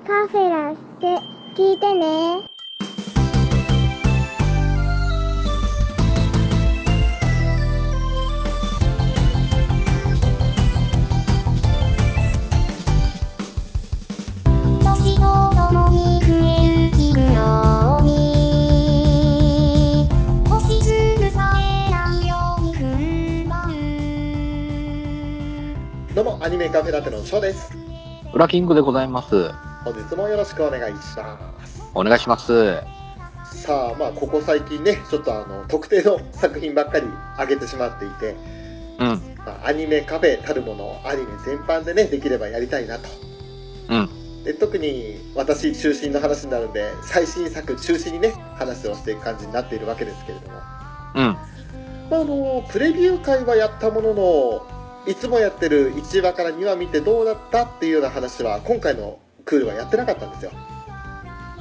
カフェラって聞いてね。年とともに増えるにさえないように踏ん張るどうも、アニメカフェラテのショーです。ウラキングでございます。本日もよろしくお願いします。お願いします。さあ、まあ、ここ最近ね、ちょっとあの、特定の作品ばっかり上げてしまっていて、うん。まあ、アニメカフェたるもの、アニメ全般でね、できればやりたいなと。うん。で特に私中心の話になるんで、最新作中心にね、話をしていく感じになっているわけですけれども、うん。まあ、あの、プレビュー会はやったものの、いつもやってる1話から2話見てどうだったっていうような話は、今回のクールはやってなかったんですよ。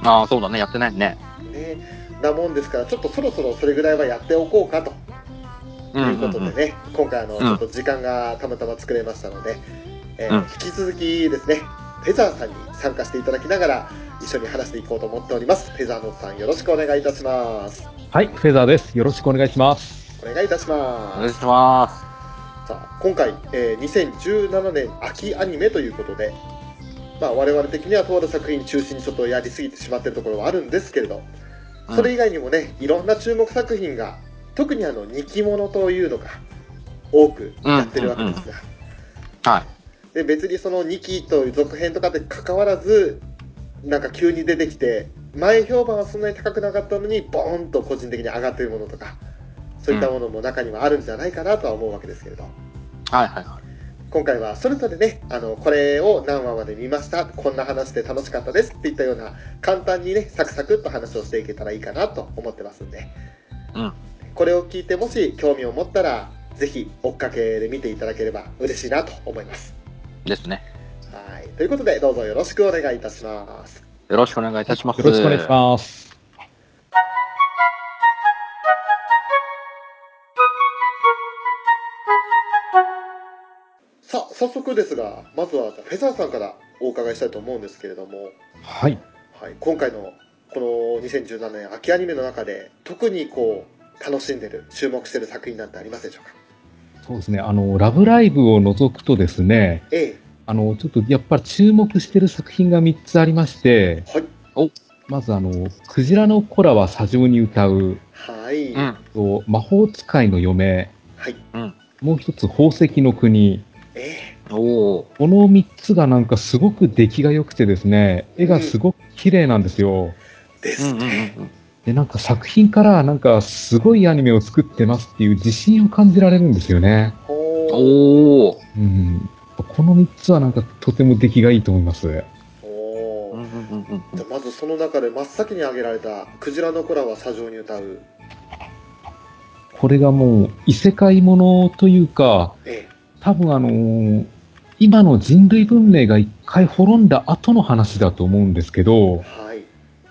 ああ、そうだね。やってないね。ね、なもんですからちょっとそろそろそれぐらいはやっておこうかとういうことでね、今回あのんちょっと時間がたまたま作れましたので、えーうん引き続きですねフェザーさんに参加していただきながら一緒に話していこうと思っておりますフェザーノートさんよろしくお願いいたしますはい、フェザーです。よろしくお願いします。お願いいたしおます願いします。さあ今回、えー2017年秋アニメということでまあ我々的にはとある作品中心にちょっとやりすぎてしまっているところはあるんですけれどそれ以外にもね、いろんな注目作品が、特にあの、人気者というのが、多くやってるわけですが、はい。で、別にその2期という続編とかで関わらず、なんか急に出てきて、前評判はそんなに高くなかったのに、ボーンと個人的に上がってるものとか、そういったものも中にはあるんじゃないかなとは思うわけですけれど、はいはいはい。今回はそれぞれね、あの、これを何話まで見ました、こんな話で楽しかったですっていったような、簡単にね、サクサクっと話をしていけたらいいかなと思ってますんで、うん。これを聞いてもし興味を持ったら、ぜひ追っかけで見ていただければ嬉しいなと思います。ですね。はい。ということで、どうぞよろしくお願いいたします。よろしくお願いいたします。よろしくお願いします。早速ですが、まずはフェザーさんからお伺いしたいと思うんですけれども、はい。はい、今回のこの2017年秋アニメの中で、特にこう、楽しんでる、注目してる作品なんてありますでしょうか？そうですね。あの、ラブライブを除くとですね、えあの、ちょっとやっぱり注目してる作品が3つありまして、え、はい。まずあの、クジラの子らは砂上に歌う、はい。うん。と魔法使いの嫁、はい。うん。もう一つ宝石の国。えおお。この3つがなんかすごく出来が良くてですね、絵がすごく綺麗なんですよ。え、ですね。うん。で、なんか作品からなんかすごいアニメを作ってますっていう自信を感じられるんですよね。おお。うん。この3つはなんかとても出来がいいと思います。おーうんうんうんうんじゃあまずその中で真っ先に挙げられた「クジラの子らは砂上に歌うこれがもう異世界ものというか、」え多分あのー今の人類文明が一回滅んだ後の話だと思うんですけど、えはい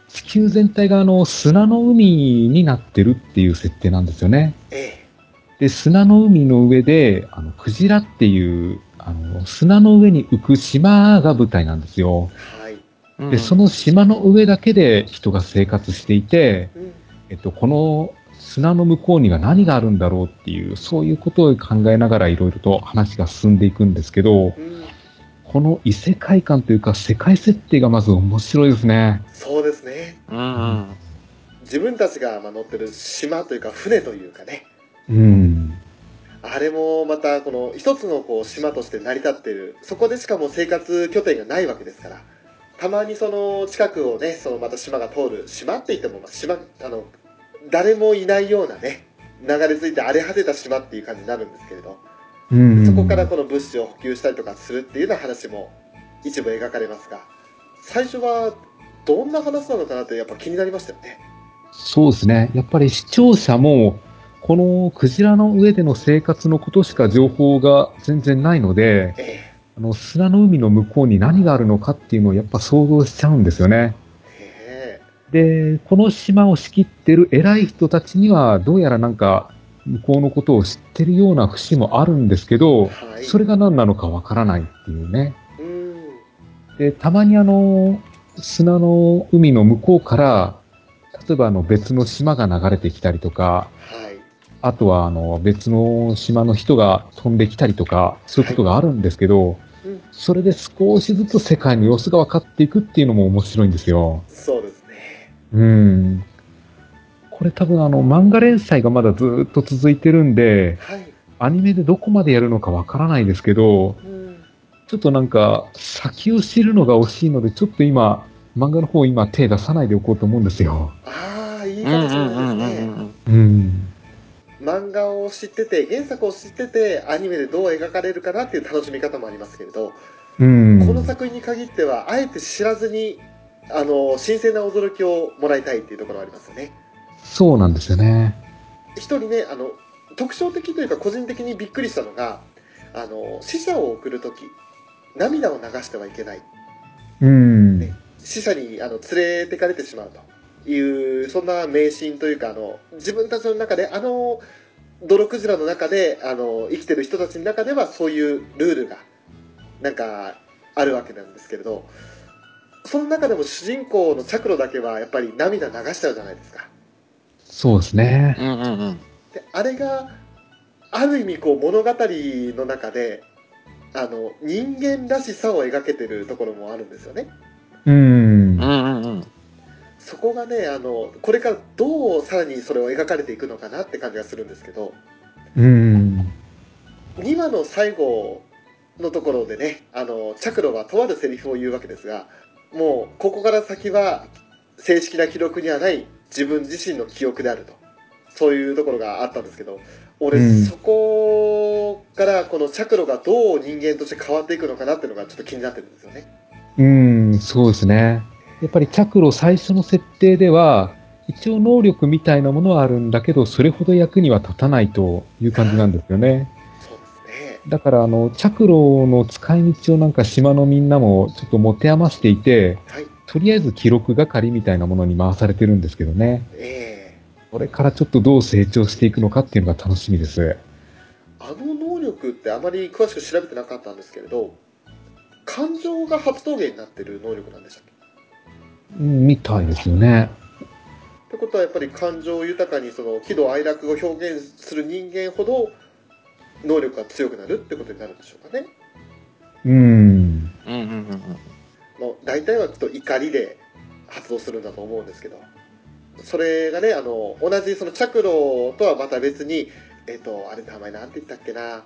地球全体があの砂の海になってるっていう設定なんですよね。えで、砂の海の上で、あの、クジラっていう、あの、砂の上に浮く島が舞台なんですよ。えはい、うん。で、その島の上だけで人が生活していて、うん、えっと、この砂の向こうには何があるんだろうっていう、そういうことを考えながらいろいろと話が進んでいくんですけど、うん、この異世界観というか世界設定がまず面白いですね。そうですねうんうん。自分たちがまあ乗ってる島というか船というかねうん。あれもまたこの一つのこう島として成り立っているそこでしかも生活拠点がないわけですからたまにその近くをねそのまた島が通る島って言ってもまあ島あの誰もいないようなね流れ着いて荒れ果てた島っていう感じになるんですけれどうん。そこからこの物資を補給したりとかするっていうような話も一部描かれますが最初はどんな話なのかなってやっぱ気になりましたよねそうですね。やっぱり視聴者も、このクジラの上での生活のことしか情報が全然ないので、えあの砂の海の向こうに何があるのかっていうのをやっぱ想像しちゃうんですよね。で、この島を仕切ってる偉い人たちには、どうやらなんか、向こうのことを知ってるような節もあるんですけど、えはいそれが何なのかわからないっていうね。うんで、たまにあの、砂の海の向こうから、例えばあの別の島が流れてきたりとか、はい。あとはあの別の島の人が飛んできたりとか、そういうことがあるんですけど、うんそれで少しずつ世界の様子が分かっていくっていうのも面白いんですよ。そう。うん。これ多分あの漫画連載がまだずっと続いてるんで、はい。アニメでどこまでやるのかわからないですけど、うん。ちょっとなんか先を知るのが惜しいので、ちょっと今、漫画の方今手出さないでおこうと思うんですよ。ああ、いいうんうんかもしれないですうんうんね。うん。うん。漫画を知ってて、原作を知ってて、アニメでどう描かれるかなっていう楽しみ方もありますけれど、うん。この作品に限っては、あえて知らずに、あの、新鮮な驚きをもらいたいっていうところはありますよね。そうなんですよね。一人ね、あの、特徴的というか個人的にびっくりしたのが、あの、死者を送るとき、涙を流してはいけない。うん。ね死者にあの連れてかれてしまうという、そんな迷信というか、あの、自分たちの中で、あの、泥クジラの中で、あの、生きてる人たちの中ではそういうルールが、なんか、あるわけなんですけれど、その中でも主人公のチャクロだけはやっぱり涙流しちゃうじゃないですか。そうですね。うんうんうん。で、あれが、ある意味こう物語の中で、あの、人間らしさを描けてるところもあるんですよね。うんうん。うんうん。そこがね、あの、これからどうさらにそれを描かれていくのかなって感じがするんですけど、うん。2話の最後のところでね、あの、チャクロはとあるセリフを言うわけですが、もう、ここから先は正式な記録にはない自分自身の記憶であると。そういうところがあったんですけど、俺、うんそこからこのチャクロがどう人間として変わっていくのかなっていうのがちょっと気になってるんですよね。うん、そうですね。やっぱりチャクロ最初の設定では、一応能力みたいなものはあるんだけど、それほど役には立たないという感じなんですよね。だから、あの、チャクロの使い道をなんか島のみんなもちょっと持て余していて、はい。とりあえず記録係みたいなものに回されてるんですけどね。えこれからちょっとどう成長していくのかっていうのが楽しみです。えあの能力ってあまり詳しく調べてなかったんですけれど、感情が発動源になってる能力なんでしたっけ？うんみたいですよね。ってことはやっぱり感情豊かにその喜怒哀楽を表現する人間ほど能力が強くなるってことになるんでしょうかね。うん。うんうんうんもう大体はきっと怒りで発動するんだと思うんですけど、それがね、あの、同じそのチャクロとはまた別に、えっ、と、あれ名前なんて言ったっけな、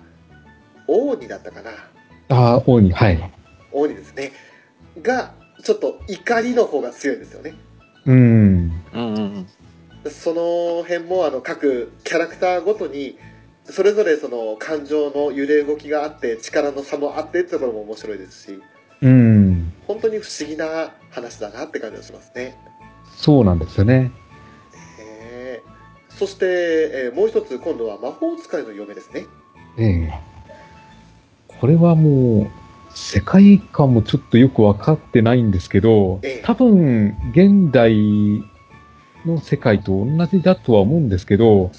王にだったかな。ああ、王に、はい。王にですね。が、ちょっと怒りの方が強いんですよね。うん。うんうんうん。その辺もあの各キャラクターごとにそれぞれその感情の揺れ動きがあって力の差もあってってところも面白いですしうん。本当に不思議な話だなって感じがしますね。そうなんですよね。へーそして、えーもう一つ今度は魔法使いの嫁ですね。ええ。これはもう、世界観もちょっとよくわかってないんですけどええ、多分、現代の世界と同じだとは思うんですけど、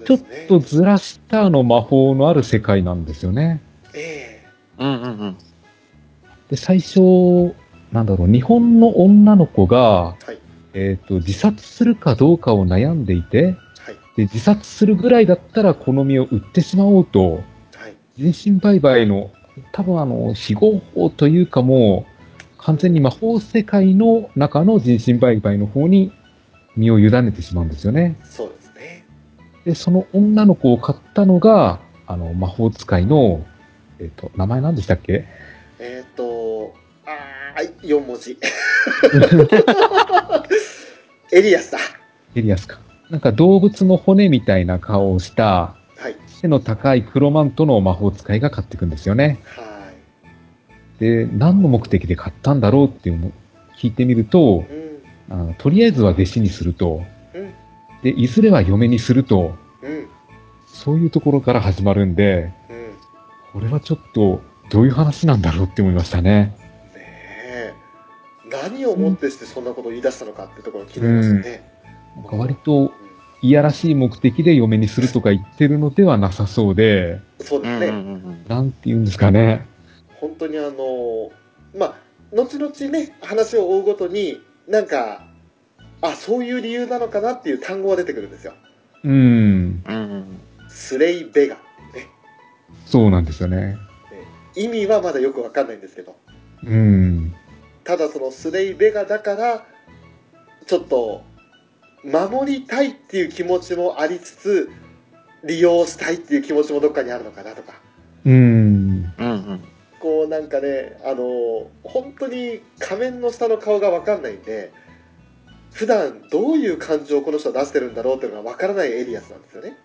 ちょっ。とずらしたあの魔法のある世界なんですよね。えうんうんうん。で、最初、なんだろう、日本の女の子が、えはいえっ、と、自殺するかどうかを悩んでいて、はいで、自殺するぐらいだったらこの身を売ってしまおうと、はい人身売買の、多分あの、非合法というかもう、完全に魔法世界の中の人身売買の方に身を委ねてしまうんですよね。そうですね。で、その女の子を買ったのが、あの、魔法使いの、えっ、と、名前何でしたっけ？えっ、とあー4文字 エリアスだ。エリアスか。なんか動物の骨みたいな顔をした、はい背の高い黒マントの魔法使いが買っていくんですよね。はい。で、何の目的で買ったんだろうっていうのを聞いてみると、うんあのとりあえずは弟子にすると、うんで、いずれは嫁にすると、うんそういうところから始まるんで、うん。これはちょっと、どういう話なんだろうって思いましたね。ねえ何をもってしてそんなことを言い出したのかってところ気になりますよね。なんか割と、いやらしい目的で嫁にするとか言ってるのではなさそうで、そうですね。うんうんうんなんて言うんですかね。本当にあの、まあ、後々ね、話を追うごとに、なんか、あ、そういう理由なのかなっていう単語が出てくるんですよ。うん。スレイベガ。ね。そうなんですよね。ね意味はまだよくわかんないんですけど。うん。ただそのスレイベガだから、ちょっと、守りたいっていう気持ちもありつつ、利用したいっていう気持ちもどっかにあるのかなとか。うん。うんうん。こうなんかね、あの、本当に仮面の下の顔がわかんないんで、普段どういう感情をこの人は出してるんだろうっていうのがわからないエリアスなんですよね。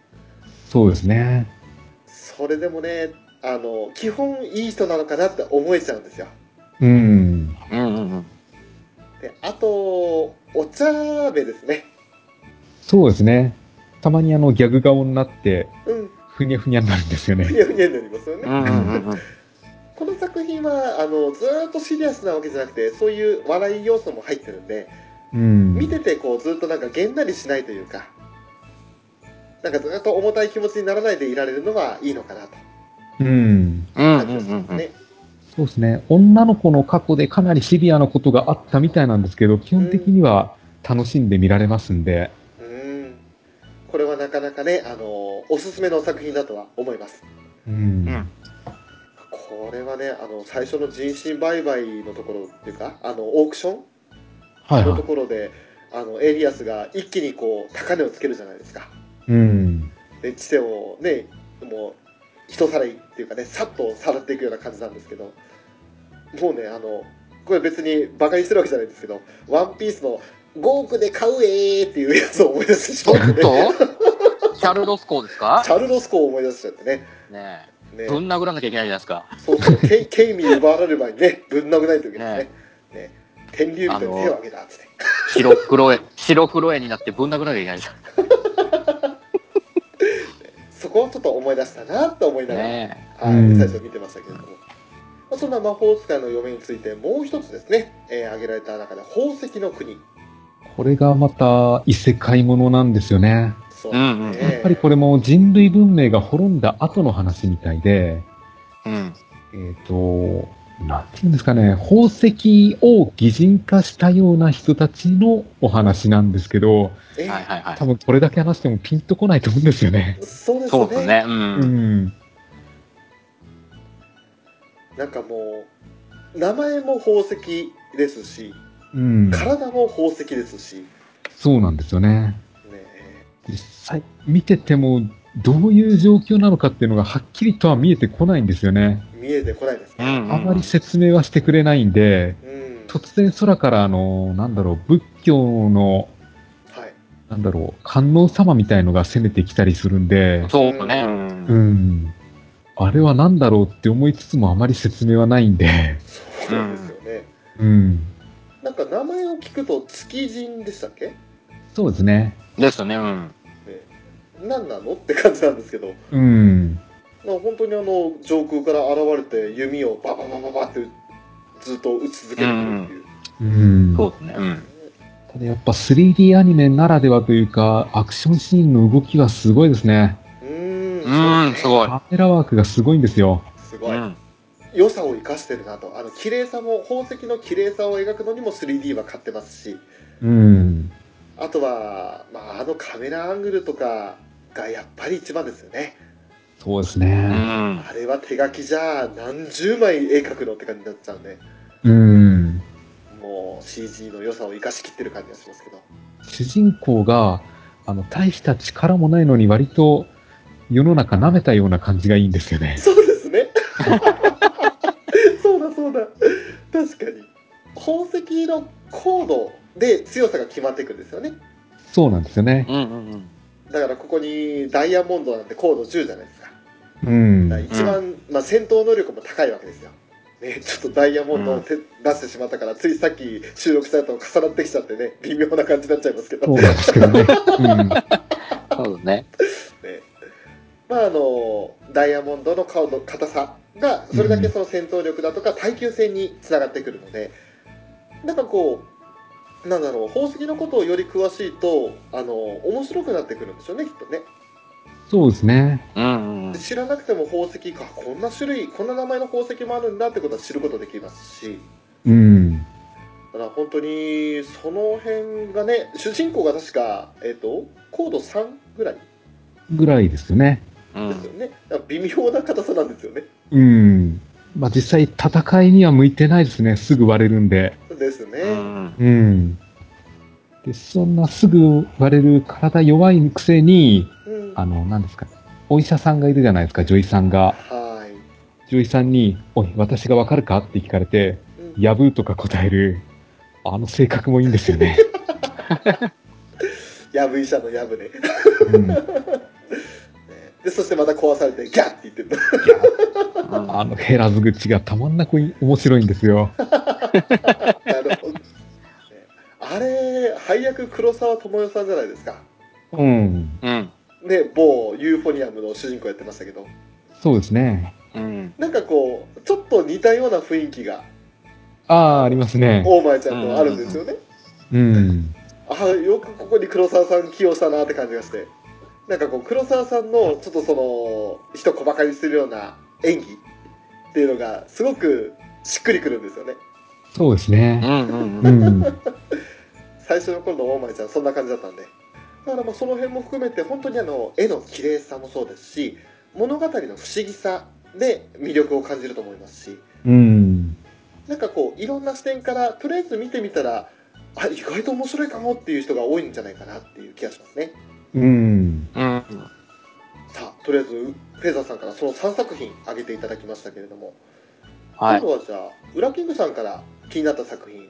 そうですね。それでもね、あの、基本いい人なのかなって思えちゃうんですよ。うん。うんうんうん。で、あと、お茶目ですね。そうですね。たまにあのギャグ顔になって、うん、ふにゃふにゃになるんですよねふ。にゃふにゃになりますよね。うんうん。この作品は、あの、ずーっとシリアスなわけじゃなくて、そういう笑い要素も入ってるんで、うん。見ててこうずっとなんかげんなりしないというか、なんかずっと重たい気持ちにならないでいられるのはいいのかなとうん。そうですね。女の子の過去でかなりシビアなことがあったみたいなんですけど、基本的には楽しんで見られますんで。うん。これはなかなかね、あの、おすすめの作品だとは思います。うん。うんこれはね、あの、最初の人身売買のところっていうか、あの、オークションのはいはい。ところで、あの、エリアスが一気にこう、高値をつけるじゃないですか。うん。で、知性をね、もう、人さらいっていうかね、さっとさらっていくような感じなんですけど、もうね、あの、これ別に馬鹿にしてるわけじゃないんですけど、ワンピースの5億で買うえーっていうやつを思い出してしちょっまってね、とチャルロスコーですか？チャルロスコを思い出しちゃってね、ねねえ。ぶん殴らなきゃいけないじゃないですか。そうそう、ケイケイミに奪われる前にね、ぶん殴らないといけないですね。ね天竜人に手を挙げたっつって。白黒絵、白黒絵になってぶん殴らなきゃいけないじそこをちょっと思い出したなと思いゃ。なんがら、ねはい、うん最初見てましたけれども。まあそんな魔法使いの嫁についてもう一つですね、えー挙げられた中で宝石の国。これがまた異世界ものなんですよね。そうですね。うんうんやっぱりこれも人類文明が滅んだ後の話みたいで、え。うん。えっ、と、なんていうんですかね、宝石を擬人化したような人たちのお話なんですけど、え？ーはいはいはい多。分これだけ話してもピンとこないと思うんですよね。そうですね。そうですね。う。うんん。なんかもう、名前も宝石ですし、うん。体も宝石ですし、ねそうなんですよね。え実際見ててもどういう状況なのかっていうのがはっきりとは見えてこないんですよね。見えてこないですね。うん。あまり説明はしてくれないんで、うん。突然空からあの、なんだろう、仏教の、はい。なんだろう、観音様みたいのが攻めてきたりするんで、そうね。う。うんん。あれは何だろうって思いつつもあまり説明はないんで、そうなんですよね。うん。なんか名前を聞くと月人でしたっけ？そうですね。ですよね。うん。何なの？って感じなんですけど、うん。まあ本当にあの上空から現れて弓をバババババってずっと撃ち続けてくるっていう。うん。そうですね。うん。ただやっぱ 3D アニメならではというか、アクションシーンの動きがすごいですね。うーん、うん、すい。ごい。カメラワークがすごいんですよ。すごい。うん。良さを生かしてるなと。あの、綺麗さも、宝石の綺麗さを描くのにも 3D は勝ってますし、うん。あとは、まあ、あのカメラアングルとかがやっぱり一番ですよね。うそうですね。ん。あれは手書きじゃ何十枚絵描くのって感じになっちゃうんで、うん。もう CG の良さを生かしきってる感じがしますけど。主人公が、あの、大した力もないのに割と世の中舐めたような感じがいいんですよね。そうですね。そうだそうだ。確かに。宝石の高度で強さが決まっていくんですよね。そうなんですよね。うんうんうん。だからここにダイヤモンドなんて高度10じゃないですか。うん。一番、まあ、戦闘能力も高いわけですよ。ね、ちょっとダイヤモンドを手、出してしまったから、ついさっき収録されたの重なってきちゃってね、微妙な感じになっちゃいますけど。そうなんですけどね。うん。そうですね。ね、まああのダイヤモンドの顔の硬さがそれだけその戦闘力だとか耐久性につながってくるので、なんかこうなんだろう宝石のことをより詳しいとあの面白くなってくるんでしょうねきっとねそうですね。うんうんで。知らなくても宝石かこんな種類こんな名前の宝石もあるんだってことは知ることできますしうん。だから本当にその辺がね主人公が確か、えっと高度3ぐらいぐらいですよね。うん。ですよね、微妙な硬さなんですよねうん。まあ実際戦いには向いてないですね。すぐ割れるんで。ですね、うん。うん。で、そんなすぐ割れる体弱いくせに、うんあの、何ですか。お医者さんがいるじゃないですか、女医さんが。はい、女医さんに、おい、私がわかるかって聞かれて、うんやぶとか答える、あの性格もいいんですよね。やぶ医者のやぶねうん、ねでそしてまた壊されてギャッって言ってるうんあの減らず口がたまんなくい面白いんですよ。なるほど、ねあれ配役黒沢智代さんじゃないですかうん。うん。ね某ユーフォニアムの主人公やってましたけどそうですね。うん。なんかこうちょっと似たような雰囲気がああ、ありますね。大前ちゃんとあるんですよね、うん。ああよくここに黒沢さん起用したなって感じがしてなんかこう黒沢さんのちょっとその人小バカにするような演技っていうのがすごくしっくりくるんですよねそうですうね。ん。うん。ううん。ん。最初の頃の大前ちゃんそんな感じだったんでだからまあその辺も含めて本当にあの絵の綺麗さもそうですし物語の不思議さで魅力を感じると思いますしうん。なんかこういろんな視点からとりあえず見てみたらあ意外と面白いかもっていう人が多いんじゃないかなっていう気がしますねうん。うん。さあとりあえずフェザーさんからその3作品挙げていただきましたけれども、はい今。度はじゃあウラキングさんから気になった作品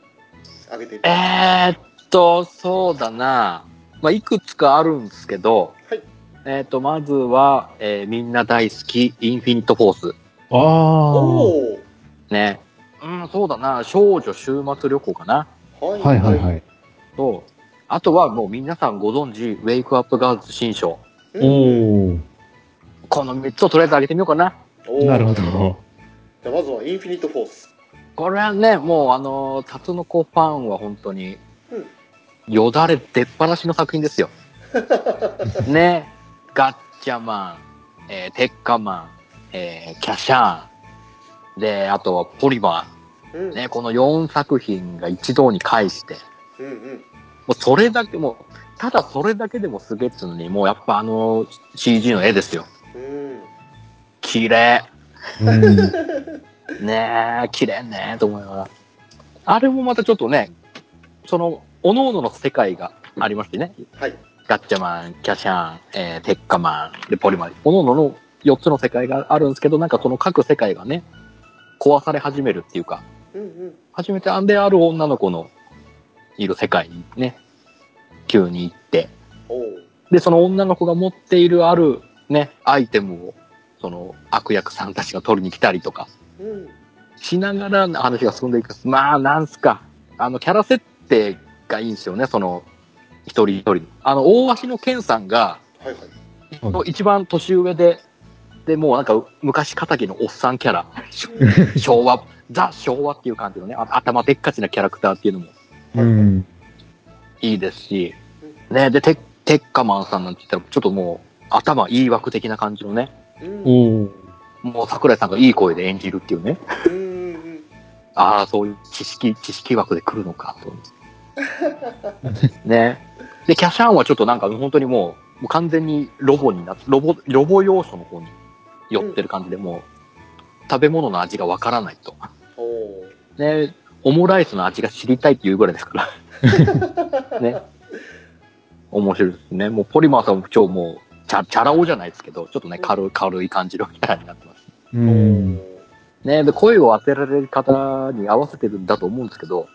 挙げていただきえーっと、そうだな。まあ、いくつかあるんですけど、はいえーっと、まずは、えーみんな大好き、インフィニットフォース。ああ。ね。うん、そうだな。少女週末旅行かな。はいはいはいはい。と、あとはもう皆さんご存知、ウェイクアップガールズ新章。うんおお。この3つをとりあえず上げてみようかな。なるほど。じゃあまずはインフィニットフォースこれはね、もうあの、タツノコファンは本当にうん、よだれ出っ放しの作品ですよ。ね。ガッチャマン、えーテッカマン、えーキャシャーン、で、あとはポリマうんー。ね、この4作品が一堂に会して、うんうんもうそれだけもう、ただそれだけでもすげえっつうのに、もうやっぱあの CG の絵ですよ。うん綺麗。うん。ねえ、綺麗ねと思いながら。あれもまたちょっとね、その、各々の世界がありましてね。はいガッチャマン、キャシャン、えーテッカマン、で、ポリマン。各々の4つの世界があるんですけど、なんかその各世界がね、壊され始めるっていうか、うんうん初めてアンデある女の子のいる世界にね、急に行って、で、その女の子が持っているあるね、アイテムを、その悪役さんたちが取りに来たりとか、うんしながら話が進んでいく。まあ、なんすか。あの、キャラ設定がいいんですよね、その、一人一人。あの、大橋の健さんが、はいはいはい一番年上で、で、もうなんか、昔仇のおっさんキャラ。昭和、ザ昭和っていう感じのね、あ頭でっかちなキャラクターっていうのもうん。いいですし、ね、で、テッカマンさんなんて言ったら、ちょっともう、頭いい枠的な感じのね、うん。もう桜井さんがいい声で演じるっていうね。うんうんああ、そういう知識、知識枠で来るのかと。ね。で、キャシャンはちょっとなんか本当にもう、もう完全にロボになって、ロボ、ロボ要素の方に寄ってる感じで、もう、食べ物の味がわからないと。ね。オムライスの味が知りたいっていうぐらいですから。ね。面白いですね。もうポリマーさんも超もう、チャチャラ男じゃないですけど、ちょっとね、軽い、軽い感じのキャラになってます。うおん。うね。で、声を当てられる方に合わせてるんだと思うんですけど、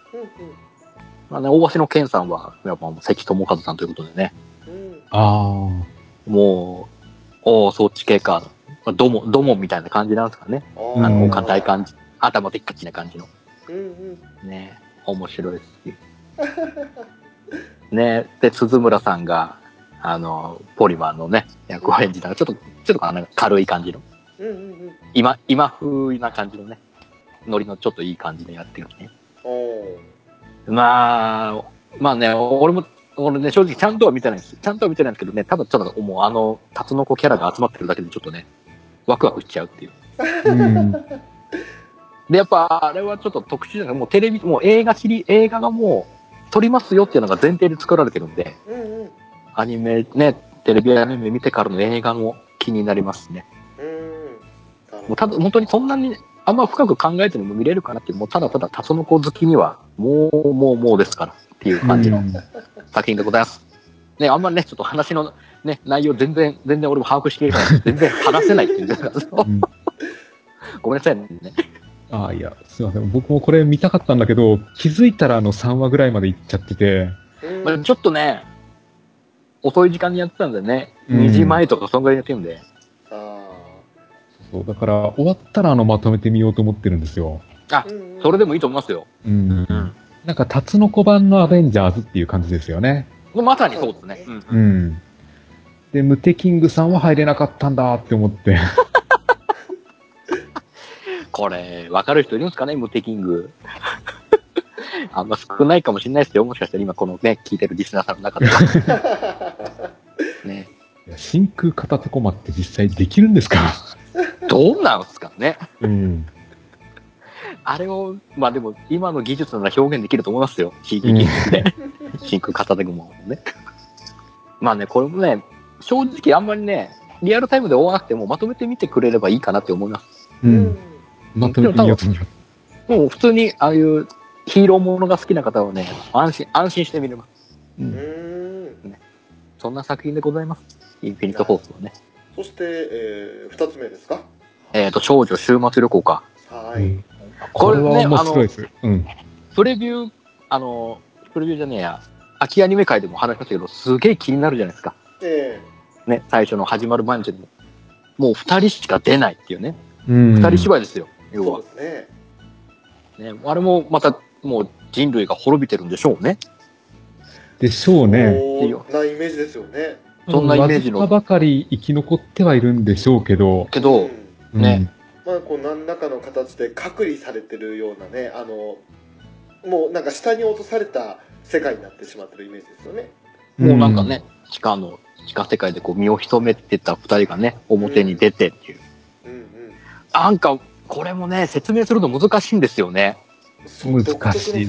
まあね、大橋の健さんは、やっぱもう関智和さんということでね、うんうんああ。もう、おお、そっち系か。まあ、ドモ、ドモみたいな感じなんですかね。ああの、うん硬い感じ。頭でっかちな感じの。うんうんね面白いですし。ねで、鈴村さんが、あの、ポリマンのね、役を演じたら、ちょっと、ちょっとかな軽い感じの、うんうんうん今、今風な感じのね、ノリのちょっといい感じでやってるね。まあ、まあね、俺も、俺ね、正直ちゃんとは見てないんです。ちゃんとは見てないんですけどね、ただちょっともうあの、タツノコキャラが集まってるだけでちょっとね、ワクワクしちゃうっていう。うん。で、やっぱ、あれはちょっと特殊じゃない。もうテレビ、もう映画シリ、映画がもう、撮りますよっていうのが前提で作られてるんで、うんうん。アニメね、テレビアニメ見てからの映画も気になりますね。うん。もうただ、本当にそんなに、あんま深く考えても見れるかなっていう、もうただただタツノコ好きには、もう、もう、もうですからっていう感じのうん。作品でございます。ね、あんまりね、ちょっと話のね、内容全然、全然俺も把握しているから、全然話せないっていうか、うん。ごめんなさいね。ああ、いや、すいません。僕もこれ見たかったんだけど、気づいたらあの3話ぐらいまで行っちゃってて、うんまあ、ちょっとね、遅い時間にやってたんでね、うん2時前とかそんぐらいやってるんで、あそう、だから終わったらあのまとめてみようと思ってるんですよ。あそれでもいいと思いますよ。うん。うん。なんか、タツノコ版のアベンジャーズっていう感じですよね。まさにそうですね。うんう。ん。で、ムテキングさんは入れなかったんだって思って。これ、わかる人いるんですかね、ムテキング。あんま少ないかもしれないですよ。もしかしたら今このね、聞いてるリスナーさんの中では。ね。真空片手コマって実際できるんですか？どうなんですかね。うん。あれを、まあでも、今の技術なら表現できると思いますよ。技術で。真空片手雲ね。まあね、これもね、正直あんまりね、リアルタイムで追わなくてもまとめてみてくれればいいかなって思います。う。うんんまとめてみようと思います。もう普通に、ああいうヒーローものが好きな方はね、安心、安心して見れます。う。うんんそんな作品でございます。インフィニットフォースはね。そして、えー、二つ目ですか？えっ、と、少女週末旅行か。はい、うんこれねこれは面白いです。うん。プレビュー、あの、プレビューじゃねえや、秋アニメ界でも話しましたけど、すげえ気になるじゃないですか。えね、最初の始まる前にも。もう二人しか出ないっていうね。うん。二人芝居ですよ、ー、要はそう。ですねね、あれもまた、もう人類が滅びてるんでしょうね。でしょうね。そんなイメージですよねそんなイメージのわずかばかり生き残ってはいるんでしょうけど。けど、うんねまあこう何らかの形で隔離されてるようなねあのもうなんか下に落とされた世界になってしまってるイメージですよねうん、もうなんかね、地下の、地下世界でこう身を潜めてた二人がね、表に出てっていう。うんうんなんか、これもね、説明するの難しいんですよね。難しい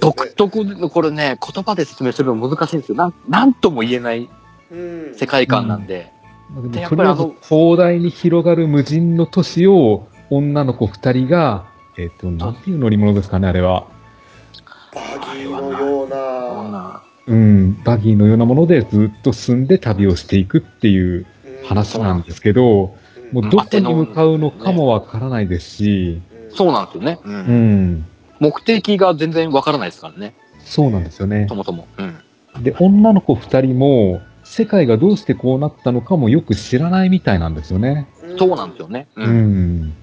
独特のこれね、言葉で説明するの難しいんですよ。なん、なんとも言えないうん世界観なんで。まあでとりあえず広大に広がる無人の都市を女の子二人が、えっ、と、なんていう乗り物ですかね、あれは。バギーのようこなうん、バギーのようなものでずっと進んで旅をしていくっていう話なんですけど、もうどこに向かうのかもわからないですし、そうなんですよね。う。うんん、目的が全然わからないですからね。そうなんですよねそ。もそも。うん。で、女の子二人も、世界がどうしてこうなったのかもよく知らないみたいなんですよね。そうなんですよね。ううん。ん。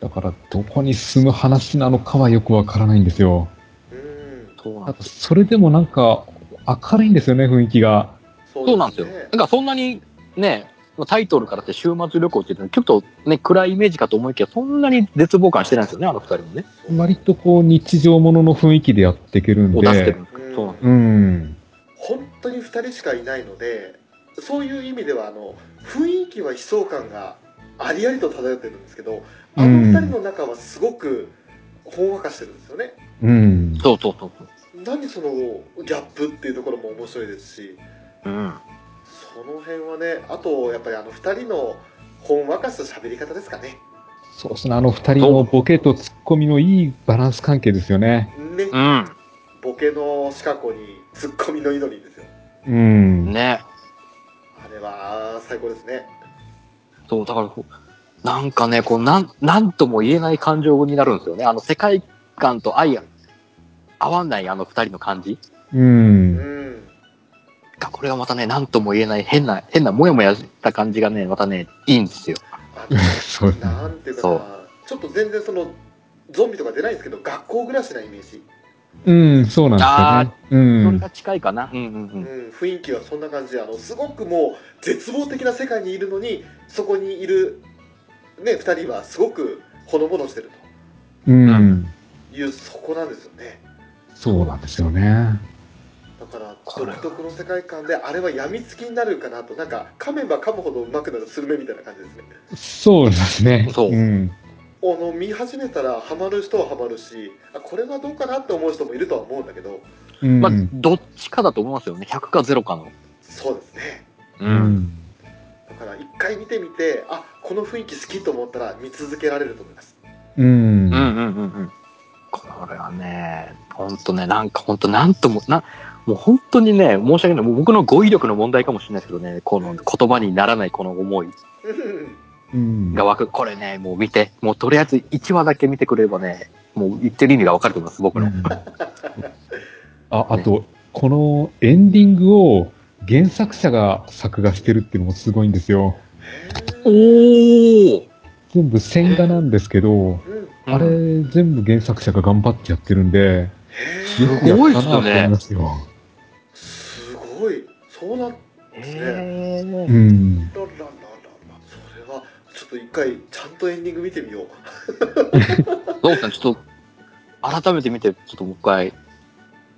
だから、どこに進む話なのかはよくわからないんですよ。うんそうなんです。それでもなんか、明るいんですよね、雰囲気が。そうなんですよ。なんかそんなにね、タイトルからって週末旅行って言ってちょっとね、暗いイメージかと思いきや、そんなに絶望感してないんですよね、あの二人もね。割とこう、日常ものの雰囲気でやっていけるんでを出してるん。です。そうなんですうん。本当に2人しかいないのでそういう意味ではあの雰囲気は悲壮感がありありと漂ってるんですけどあの2人の中はすごくほんわかしてるんですよね、うん。そうそうそうそう。何そのギャップっていうところも面白いですしうん。その辺はねあとやっぱりあの2人のほんわかした喋り方ですかねそうですね、あの二人のボケとツッコミのいいバランス関係ですよね。ねうん。ボケのシカゴにツッコミの祈りですようん。ね。あれは最高ですねそう、だからこう、なんかね、こう、なん、なんとも言えない感情になるんですよね。あの世界観と相合わないあの二人の感じう。うんんが、これがまたね、なんとも言えない変な、変なもやもやした感じがね、またね、いいんですよ。そう。なんていうかそうなちょっと全然そのゾンビとか出ないんですけど学校暮らしなイメージ、うん、そうなんですよね。うん。それが近いかな。うんうんう。うんん、雰囲気はそんな感じであのすごくもう絶望的な世界にいるのにそこにいる、ね、2人はすごくほのぼのしてるうん。というそこなんですよねそうなんですよね。独特の世界観であれは病みつきになるかなとなんか噛めば噛むほどうまくなるスルメみたいな感じですねそうですね。そううん。あの見始めたらハマる人はハマるしあこれはどうかなって思う人もいるとは思うんだけどうん。まあ、どっちかだと思いますよね。100か0かの。そうですねうう。ん。だから一回見てみてあこの雰囲気好きと思ったら見続けられると思いますうん。うんうんうんうん。これはね、ほんとね、なんかほんとなんとも、な、もう本当にね、申し訳ない。もう僕の語彙力の問題かもしれないですけどね、この言葉にならないこの思いうんうん。が湧く。これね、もう見て、もうとりあえず1話だけ見てくれればね、もう言ってる意味がわかると思います、僕の。あ、あと、このエンディングを原作者が作画してるっていうのもすごいんですよ。おー全部線画なんですけど、うんあれ全部原作者が頑張ってやってるんで、へよくやったなと思いますよ。ごいそうなんへーうん。らららららそれはちょっと一回ちゃんとエンディング見てみようそうですね、ちょっと、改めて見て、ちょっともう一回、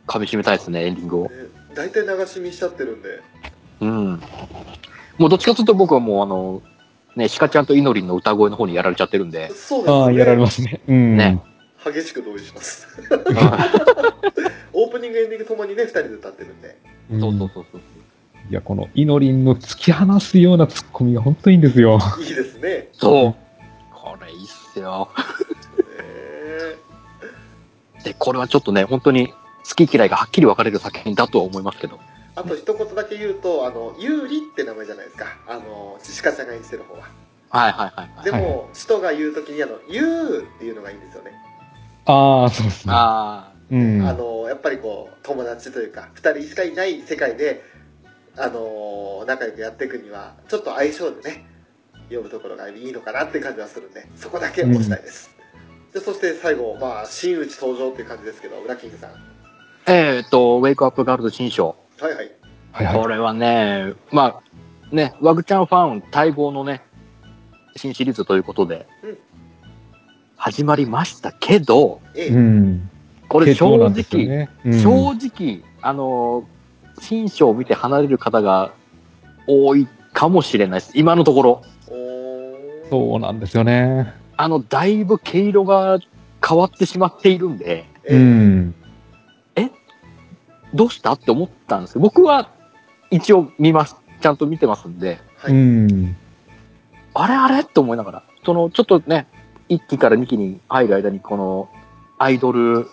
噛み締めたいですね、エンディングを。ね大体流し見しちゃってるんでうん。もうどっちかというと僕はもうあの、ね、シカちゃんとイノリンの歌声の方にやられちゃってるんで。そうですねああ、やられますね。うん。ね激しく同意しますオープニングエンディングともにね2人で歌ってるんでうんそうそうそうそう。いや、このイノリンの突き放すようなツッコミが本当にいいんですよ。いいですねそう。これいいっすよ。えで、これはちょっとね、本当に好き嫌いがはっきり分かれる作品だとは思いますけど。あと一言だけ言うとあの有利って名前じゃないですかあの鹿ちゃんが演じてる方ははいはいはいはい。でも使徒が言う時にあの「言う」っていうのがいいんですよねああ、そうですね。あうん。あのやっぱりこう友達というか2人しかいない世界であの仲良くやっていくにはちょっと相性でね読むところがいいのかなっていう感じはするんでそこだけ押したいです、でそして最後まあ真打ち登場っていう感じですけどウラキングさんあ。えーっと、ウェイクアップガールズ新章。はいはいはいはい。これはね、まあ、ね、ワグちゃんファン待望のね、新シリーズということで、うん始まりましたけど、ええ、うん。これ正直、ねうん正直、あの、新章を見て離れる方が多いかもしれないです。今のところ。そうなんですよね。あの、だいぶ毛色が変わってしまっているんで、ええうん。どうした？って思ったんですけど、僕は一応見ます。ちゃんと見てますんで、はいうん。あれ？あれ？って思いながら、その、ちょっとね、1期から2期に入る間に、この、アイドル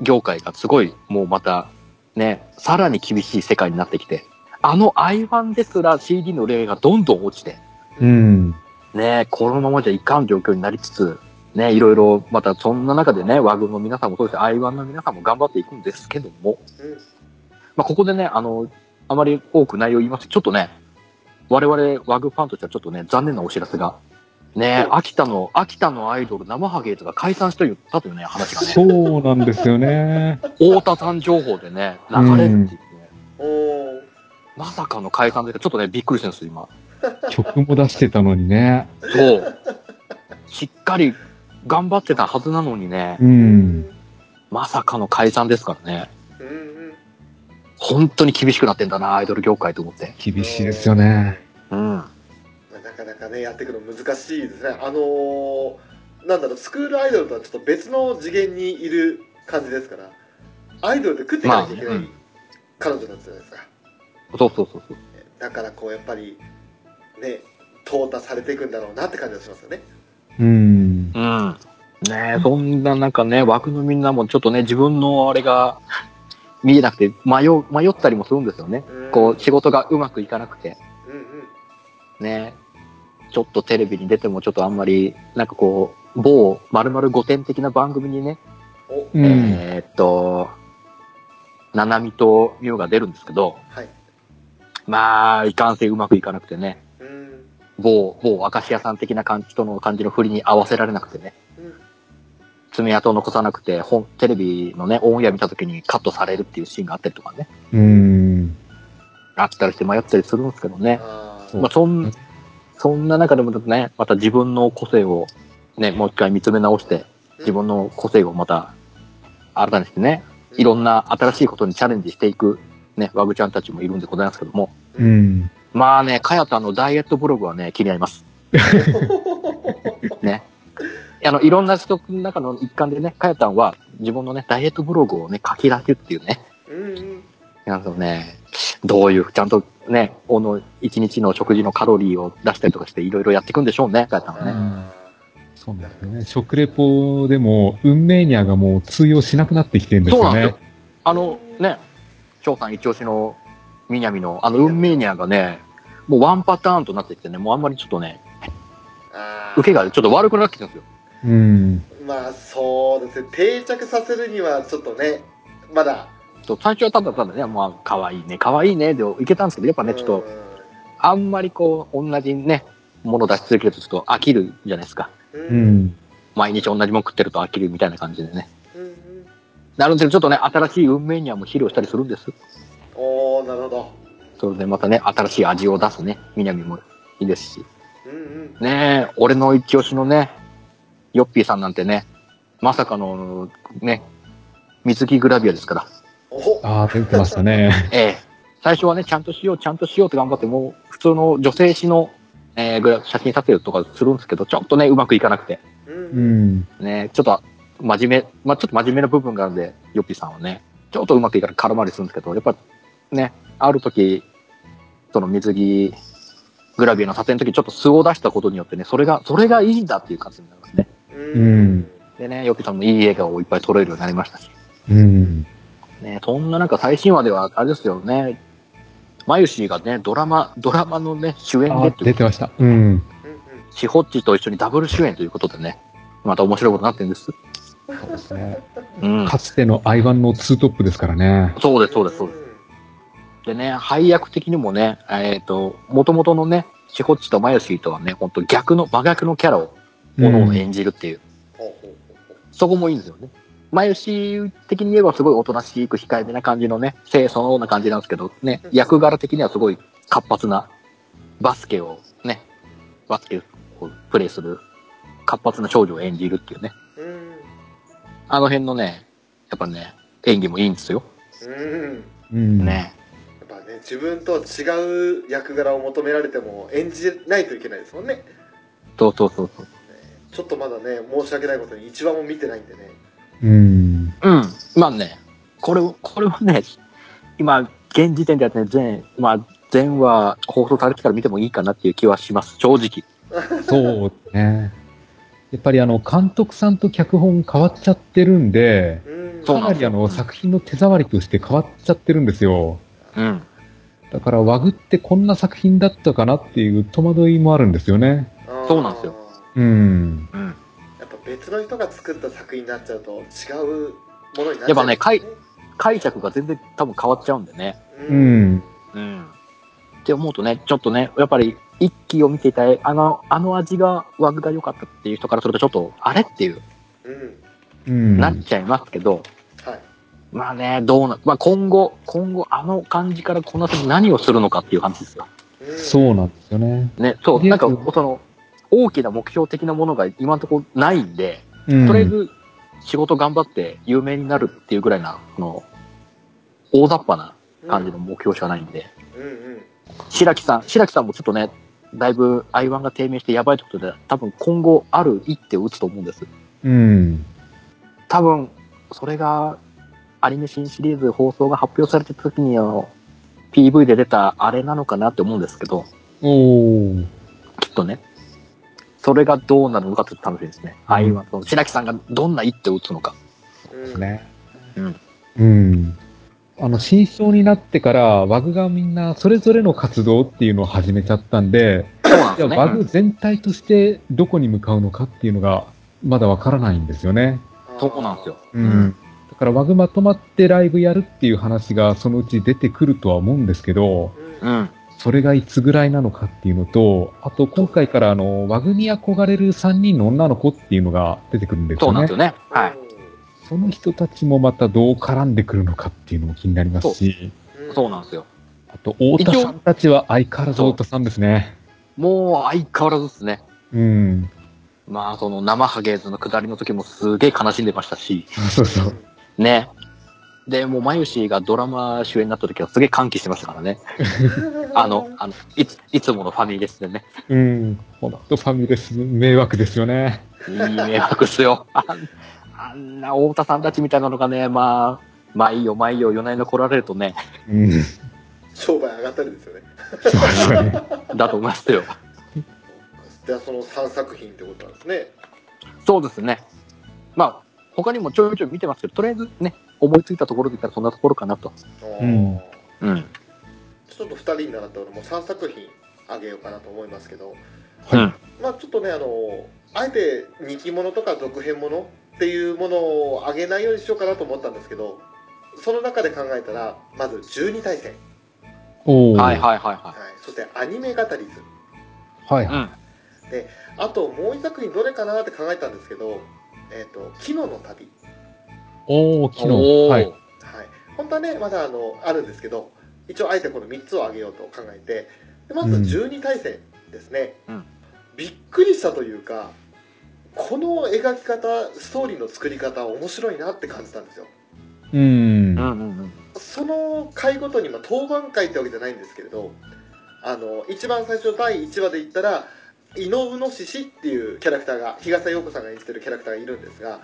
業界がすごい、もうまた、ね、さらに厳しい世界になってきて、あの i1 ですら CD の売り上げがどんどん落ちて、うん。ね、このままじゃいかん状況になりつつ、ね、いろいろ、またそんな中でね、ワグの皆さんもそうですし、i1 の皆さんも頑張っていくんですけども、うんまあ、ここでね、あの、あまり多く内容言いますとちょっとね、我々ワグファンとしてはちょっとね、残念なお知らせが。ね、うん秋田の、秋田のアイドル生ハゲーズが解散したと言ったというね、話がね、そうなんですよね。太田さん情報でね、流れるっていうね、おーまさかの解散で、ちょっとね、びっくりしてるんですよ、今。曲も出してたのにね。そう。しっかり頑張ってたはずなのにね、うん。まさかの解散ですからね。うんうん本当に厳しくなってんだな、アイドル業界と思って。厳しいですよね。うん。かなかねやっていくの難しいですねあのーなんだろうスクールアイドルとはちょっと別の次元にいる感じですからアイドルで食っていかなきゃいけないまあうん彼女なんじゃないですか、そうそうそうそう。だからこうやっぱりね淘汰されていくんだろうなって感じがしますよねうん。うん。ねえ、そんな中ね、枠のみんなもちょっとね、自分のあれが見えなくて迷う、迷ったりもするんですよね。うんこう、仕事がうまくいかなくて。うんうんねちょっとテレビに出てもちょっとあんまり、なんかこう、某〇〇5点的な番組にね、お。うん。えーっと、ななみとみおが出るんですけど、はい。まあ、いかんせんうまくいかなくてね、うん。某、某明石家さん的な感じとの感じの振りに合わせられなくてね、うん。爪痕を残さなくて、本、テレビのね、オンエア見た時にカットされるっていうシーンがあったりとかね、うん。あったりして迷ったりするんですけどね。あまあ、そん、そんな中でもね、また自分の個性をね、もう一回見つめ直して、自分の個性をまた、新たにしてね、いろんな新しいことにチャレンジしていく、ね、ワグちゃんたちもいるんでございますけども、うん。まあね、かやたのダイエットブログはね、気になります。ね。あの、いろんな人の中の一環でね、かやたんは自分のね、ダイエットブログをね、書き出すっていうね。うんうん。なるほどね。どういう、ちゃんとね、この一日の食事のカロリーを出したりとかしていろいろやっていくんでしょうね、かやたんはね。あそうなんですよね。食レポでも、運命ニャがもう通用しなくなってきてるんですよねそうなんですよ。。あのね、翔さん一押しの南のあの運命ニャがね、もうワンパターンとなってきてね、もうあんまりちょっとね、受けがちょっと悪くなってきてるんですよ。うん。まあそうですね定着させるにはちょっとねまだそう最初はただただね、まあ、可愛いね、可愛いね、でいけたんですけど、やっぱね、ちょっと、あんまりこう、同じね、ものを出し続けるとちょっと飽きるじゃないですか。うん。毎日同じもの食ってると飽きるみたいな感じでね。うんなるんですけど、ちょっとね、新しい運命にはもう肥料したりするんです。おーなるほどそれでまたね、新しい味を出すね、南もいいですし。うんうんねえ、俺の一押しのね、ヨッピーさんなんてね、まさかの、ね、水着グラビアですから。おああ、出てましたね。ええ。最初はね、ちゃんとしよう、ちゃんとしようって頑張って、もう、普通の女性誌の、えー、グラ写真撮影とかするんですけど、ちょっとね、うまくいかなくて。うん。ね、ちょっと、真面目、まあちょっと真面目な部分があるんで、ヨッピーさんはね、ちょっとうまくいかなくて空回りするんですけど、やっぱ、ね、ある時、その水着、グラビアの撮影の時ちょっと素を出したことによってね、それが、それがいいんだっていう感じになりますね。うんでね、ヨッピーさんもいい笑顔をいっぱい撮れるようになりましたし。うん。ね、そんななんか最新話では、あれですよね、マユシーがね、ドラマ、ドラマのね、主演で出てました。うん。うんシホッチと一緒にダブル主演ということでね、また面白いことになってるんです。そうですね。うん。かつての I1 のツートップですからね。そうです、そうです、そうです。でね、配役的にもね、えっ、と、元々のね、シホッチとマヨシーとはね、本当逆の、真逆のキャラを、各々演じるっていう、ほうほうほうほうそこもいいんですよね。マヨシー的に言えばすごいおとなしく控えめな感じのね、清楚のような感じなんですけど、ね、役柄的にはすごい活発な、バスケをね、バスケをプレイする活発な少女を演じるっていうね、うんあの辺のね、やっぱね、演技もいいんですよ。うんうん。ね。やっぱね自分と違う役柄を求められても演じないといけないですもんねそうそうそうそう。ちょっとまだね申し訳ないことに一話も見てないんでねうん。うん。まあね、これ、これはね、今、現時点ではね、全、まあ、全話放送されてから見てもいいかなっていう気はします、正直。そうね。やっぱりあの、監督さんと脚本変わっちゃってるんで、かなんりあの、作品の手触りとして変わっちゃってるんですよ。うん。だから、ワグってこんな作品だったかなっていう戸惑いもあるんですよね。そうなんですようん。うん。やっぱ別の人が作った作品になっちゃうと違うものになっちゃう、やっぱねかい解釈が全然多分変わっちゃうんでね。ううんん。うん。って思うとね、ちょっとね、やっぱり、一期を見ていた、あの、あの味が、ワグが良かったっていう人からすると、ちょっと、あれっていう、うんうん。なっちゃいますけど、はいまあね、どうな、まあ今後、今後、あの感じからこの先何をするのかっていう話ですよ。うんそうなんですよね。ね、そう、でなんか、その、大きな目標的なものが今のところないんで、うん。とりあえず仕事頑張って有名になるっていうぐらいな、この、大雑把な感じの目標しかないんで、うんうん白木さん、白木さんもちょっとね、だいぶ I1 が低迷してやばいってことで、多分今後ある一手を打つと思うんです。うん。多分、それが、アニメ新シリーズ放送が発表されてた時にあの、PV で出たあれなのかなって思うんですけど、おー。きっとね。それがどうなるのかちょっと楽しみですね。うん I1 その白木さんがどんな一手を打つのか。うんね。うん。うん。あの、新章になってから、ワグがみんなそれぞれの活動っていうのを始めちゃったんで、いや、そうなんですね。ワグ全体としてどこに向かうのかっていうのが、まだわからないんですよね。そうなんですよ。うん。だから、ワグまとまってライブやるっていう話がそのうち出てくるとは思うんですけど、うんうん。それがいつぐらいなのかっていうのと、あと今回からあの、ワグに憧れる3人の女の子っていうのが出てくるんですよねそうなんです。よね。はい。その人たちもまたどう絡んでくるのかっていうのも気になりますし、うんそうなんですよ。あと、太田さんたちは相変わらず太田さんですね。もう相変わらずですね。うん。まあ、その生ハゲーズの下りの時もすげえ悲しんでましたし、そうそう。ね。で、もう、まゆしがドラマ主演になった時はすげえ歓喜してましたからね。あの、あの、いつ、いつものファミレスでね。うん。ほんとファミレス迷惑ですよね。いい名作っすよ。あんあんな太田さんたちみたいなのがね、まあ、まあいいよ、まあいいよ、夜な夜な来られるとね、うん。商売上がったりですよね。そうですね。だと思いますよ。じゃあその3作品ってことなんですね。そうですね。まあ、他にもちょいちょい見てますけど、とりあえずね、思いついたところで言ったらそんなところかなと。うんうん。ちょっと2人に習ったらもう3作品あげようかなと思いますけど、うん。まあちょっとね、あの、あえて人気者とか続編者っていうものをあげないようにしようかなと思ったんですけど、その中で考えたら、まず12対戦。はいはいはいはいは、そしてアニメ語り図、はい。い。うん。あともう1作品どれかなって考えたんですけど、えっ、と、昨日の旅。おお、昨日。おーはい。はい。本当はね、まだあの、あるんですけど、一応あえてこの3つをあげようと考えて、でまずうん12対戦ですね、うんびっくりしたというか、この描き方、ストーリーの作り方、面白いなって感じたんですよ。うんう。んうんうん。その回ごとに、まあ、当番回ってわけじゃないんですけれど、あの、一番最初第1話で言ったら、井上の獅子っていうキャラクターが、日笠陽子さんが演じてるキャラクターがいるんですが、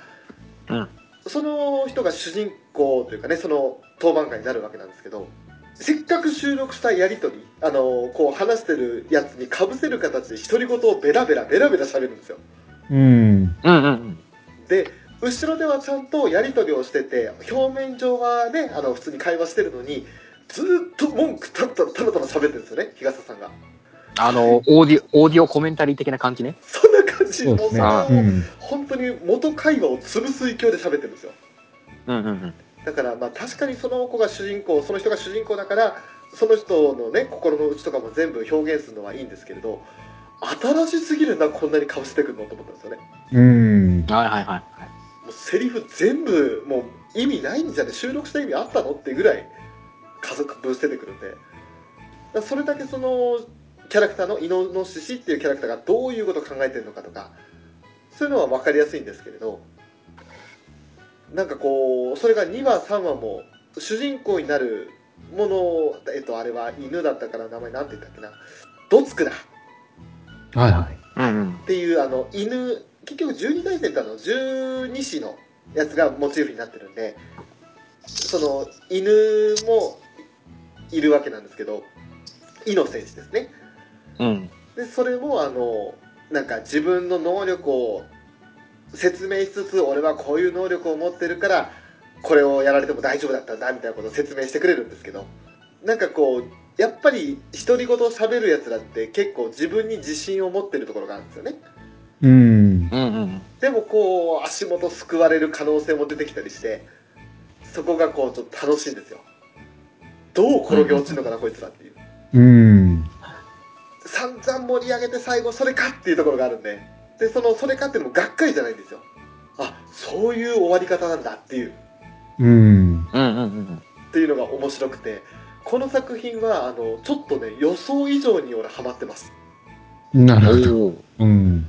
うんその人が主人公というかね、その当番会になるわけなんですけど、せっかく収録したやりとり、あの、こう話してるやつに被せる形で独り言をベラベラベラベラ喋るんですよ。うん。うんうんうん。で、後ろではちゃんとやりとりをしてて、表面上はね、あの、普通に会話してるのに、ずーっと文句たったらただただ喋ってるんですよね、日笠さんが。あの、オーディオ、オーディオコメンタリー的な感じね。そ じ、もうそれそうん。本当に元会話を潰す勢いで喋ってるんですよ。うんうんうん。だからまあ確かにその子が主人公その人が主人公だからその人のね心の内とかも全部表現するのはいいんですけれど新しすぎるなこんなにかぶせてくるのと思ったんですよねうん。はいはいはい。もうセリフ全部もう意味ないんじゃね収録した意味あったのっていうぐらい家族分捨ててくるんでそれだけそのキャラクターのイノノシシっていうキャラクターがどういうことを考えてるのかとかそういうのは分かりやすいんですけれどなんかこうそれが2話3話も主人公になるものをえっとあれは犬だったから名前なんて言ったっけなドツクだはいはい。っ。ていうあの犬結局12対戦ってあの12子のやつがモチーフになってるんでその犬もいるわけなんですけどイノセンスですねうん。でそれもあのなんか自分の能力を説明しつつ俺はこういう能力を持ってるからこれをやられても大丈夫だったんだみたいなことを説明してくれるんですけどなんかこうやっぱり独り言を喋るやつらって結構自分に自信を持ってるところがあるんですよねうん。うんうん。でもこう足元すくわれる可能性も出てきたりしてそこがこうちょっと楽しいんですよどう転げ落ちるのかなこいつらっていううん。散々盛り上げて最後それかっていうところがあるんででそのそれかっていうのもがっかりじゃないんですよあそういう終わり方なんだっていううん。うんうんうん。っていうのが面白くてこの作品はあのちょっとね予想以上に俺ハマってますなるほど。うん。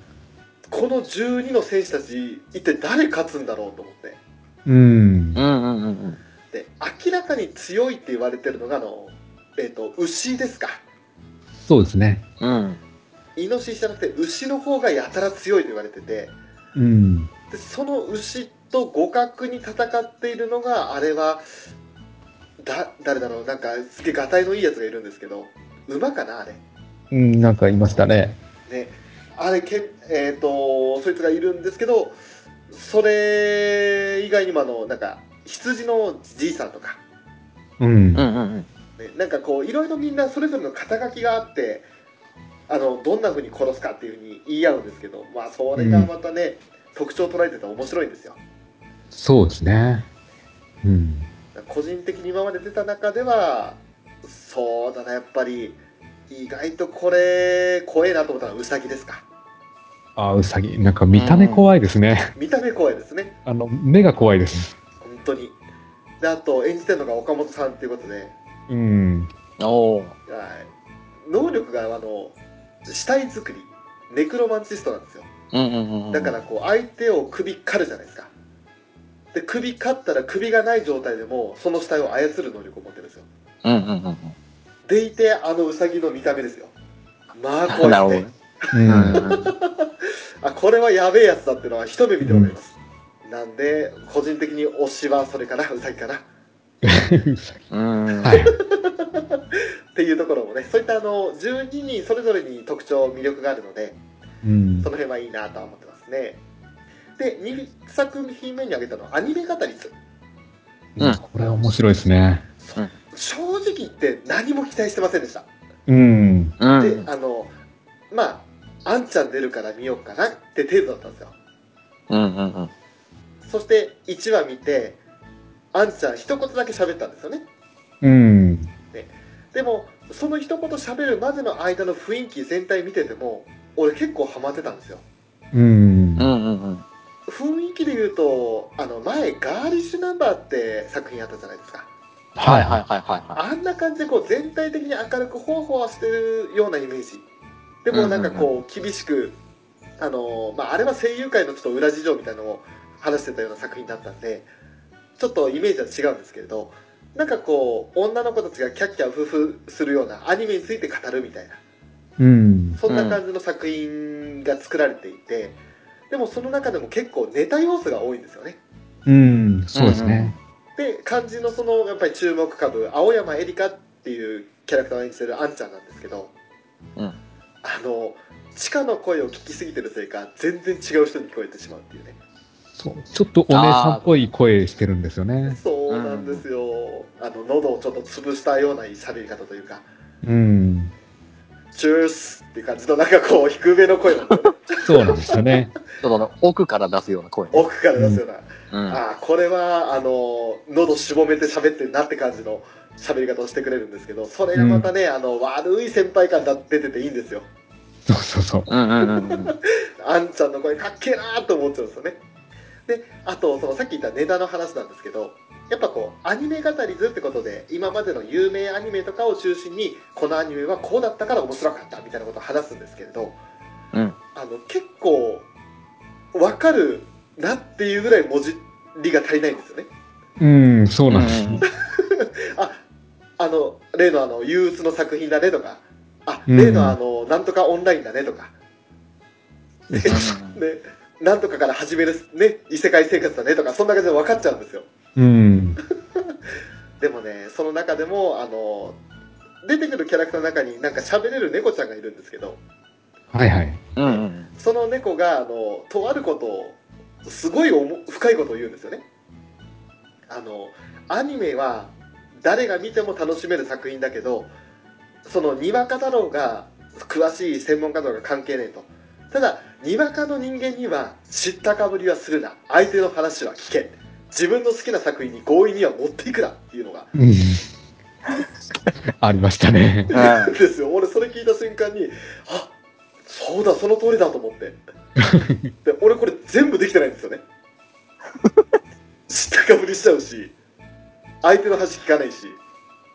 この12の選手たち一体誰勝つんだろうと思ってうん。うんうんうんうん。で明らかに強いって言われてるのがあのえっ、と牛ですかそうですね。うん。イノシシじゃなくて牛の方がやたら強いと言われててうん。でその牛と互角に戦っているのがあれはだ誰だろうなんかすげえがたいのいいやつがいるんですけど馬かなあれうん、なんかいましたね。ねあれけえっ、とそいつがいるんですけどそれ以外にもあのなんか羊のじいさんとか、うんうん。うんうん。ね、なんかこういろいろみんなそれぞれの肩書きがあってあのどんな風に殺すかっていう風に言い合うんですけどまあそれがまたね、特徴を捉えてて面白いんですよそうですね。うん。個人的に今まで出た中ではそうだなやっぱり意外とこれ怖えなと思ったのはウサギですかあ、うさぎ。なんか見た目怖いですね。見た目怖いですねあの、目が怖いです。本当にであと演じてるのが岡本さんっていうことで、うん。おーはい能力があの死体作りネクロマンチストなんですようんうんうんうん。だからこう相手を首狩るじゃないですかで首狩ったら首がない状態でもその死体を操る能力を持ってるんですようんうんうんうん。でいてあのウサギの見た目ですよまあ怖いですねなるほどね。うん。あこれはやべえやつだっていうのは一目見てわかります、なんで個人的に推しはそれかなうさぎかな うん。はい。っていうところもねそういったあの12人それぞれに特徴魅力があるのでうんそ。の辺はいいなとは思ってますねで2作品目に挙げたのはアニメ語り図うんこれ面白いですね。正直言って何も期待してませんでした、うん。うん。であのまああんちゃん出るから見ようかなって程度だったんですようんうんうん。そして1話見てあんちゃん一言だけ喋ったんですよね。うん。でもその一言喋るまでの間の雰囲気全体見てても俺結構ハマってたんですよ。うん。うん。うんうん。雰囲気で言うとあの前ガーリッシュナンバーって作品あったじゃないですか。はいはいはいはいはあんな感じでこう全体的に明るくほわほわしてるようなイメージ。でもなんかこう厳しくあの、まあ、あれは声優界のちょっと裏事情みたいなのを話してたような作品だったんでちょっとイメージは違うんですけれどなんかこう女の子たちがキャッキャウフフするようなアニメについて語るみたいなうん。そんな感じの作品が作られていて、でもその中でも結構ネタ要素が多いんですよねうん。そうですね。で肝心のそのやっぱり注目株青山エリカっていうキャラクターを演じてるあんちゃんなんですけど、うんあの地下の声を聞きすぎてるせいか全然違う人に聞こえてしまうっていうねそう。ちょっとお姉さんっぽい声してるんですよね。そうなんですよ、あの喉をちょっと潰したような喋り方というかうん。「チュース」っていう感じのなんかこう低めの声なんですよねそうなんですよね。い。ちょっと奥から出すような声。奥から出すような、うん。ああこれはあの喉しぼめて喋ってるなって感じの喋り方をしてくれるんですけどそれがまたね、あの悪い先輩感が出てていいんですよそうそうそう。うんうんうんうん。あんちゃんの声かっけえなーと思っちゃうんですよねであとそのさっき言ったネタの話なんですけどやっぱこうアニメ語り図ってことで今までの有名アニメとかを中心にこのアニメはこうだったから面白かったみたいなことを話すんですけれどうん。あの結構わかるなっていうぐらい文字りが足りないんですよね。うん、そうなんです。ああの例のあの憂鬱の作品だねとかあうん。例のあのなんとかオンラインだねとか。でうんでなんとかから始めるね異世界生活だねとかそんな感じで分かっちゃうんですようん。でもねその中でもあの出てくるキャラクターの中になんか喋れる猫ちゃんがいるんですけどはいはい。うんうん。その猫があのとあることをすごいおも深いことを言うんですよねあのアニメは誰が見ても楽しめる作品だけどそのにわかだろうが詳しい専門家だろうが関係ねえとただにわかの人間には知ったかぶりはするな。相手の話は聞け。自分の好きな作品に強引には持っていくなっていうのがうん。ありましたね。うんですよ。俺それ聞いた瞬間にあそうだその通りだと思って。で俺これ全部できてないんですよね。知ったかぶりしちゃうし相手の話聞かないし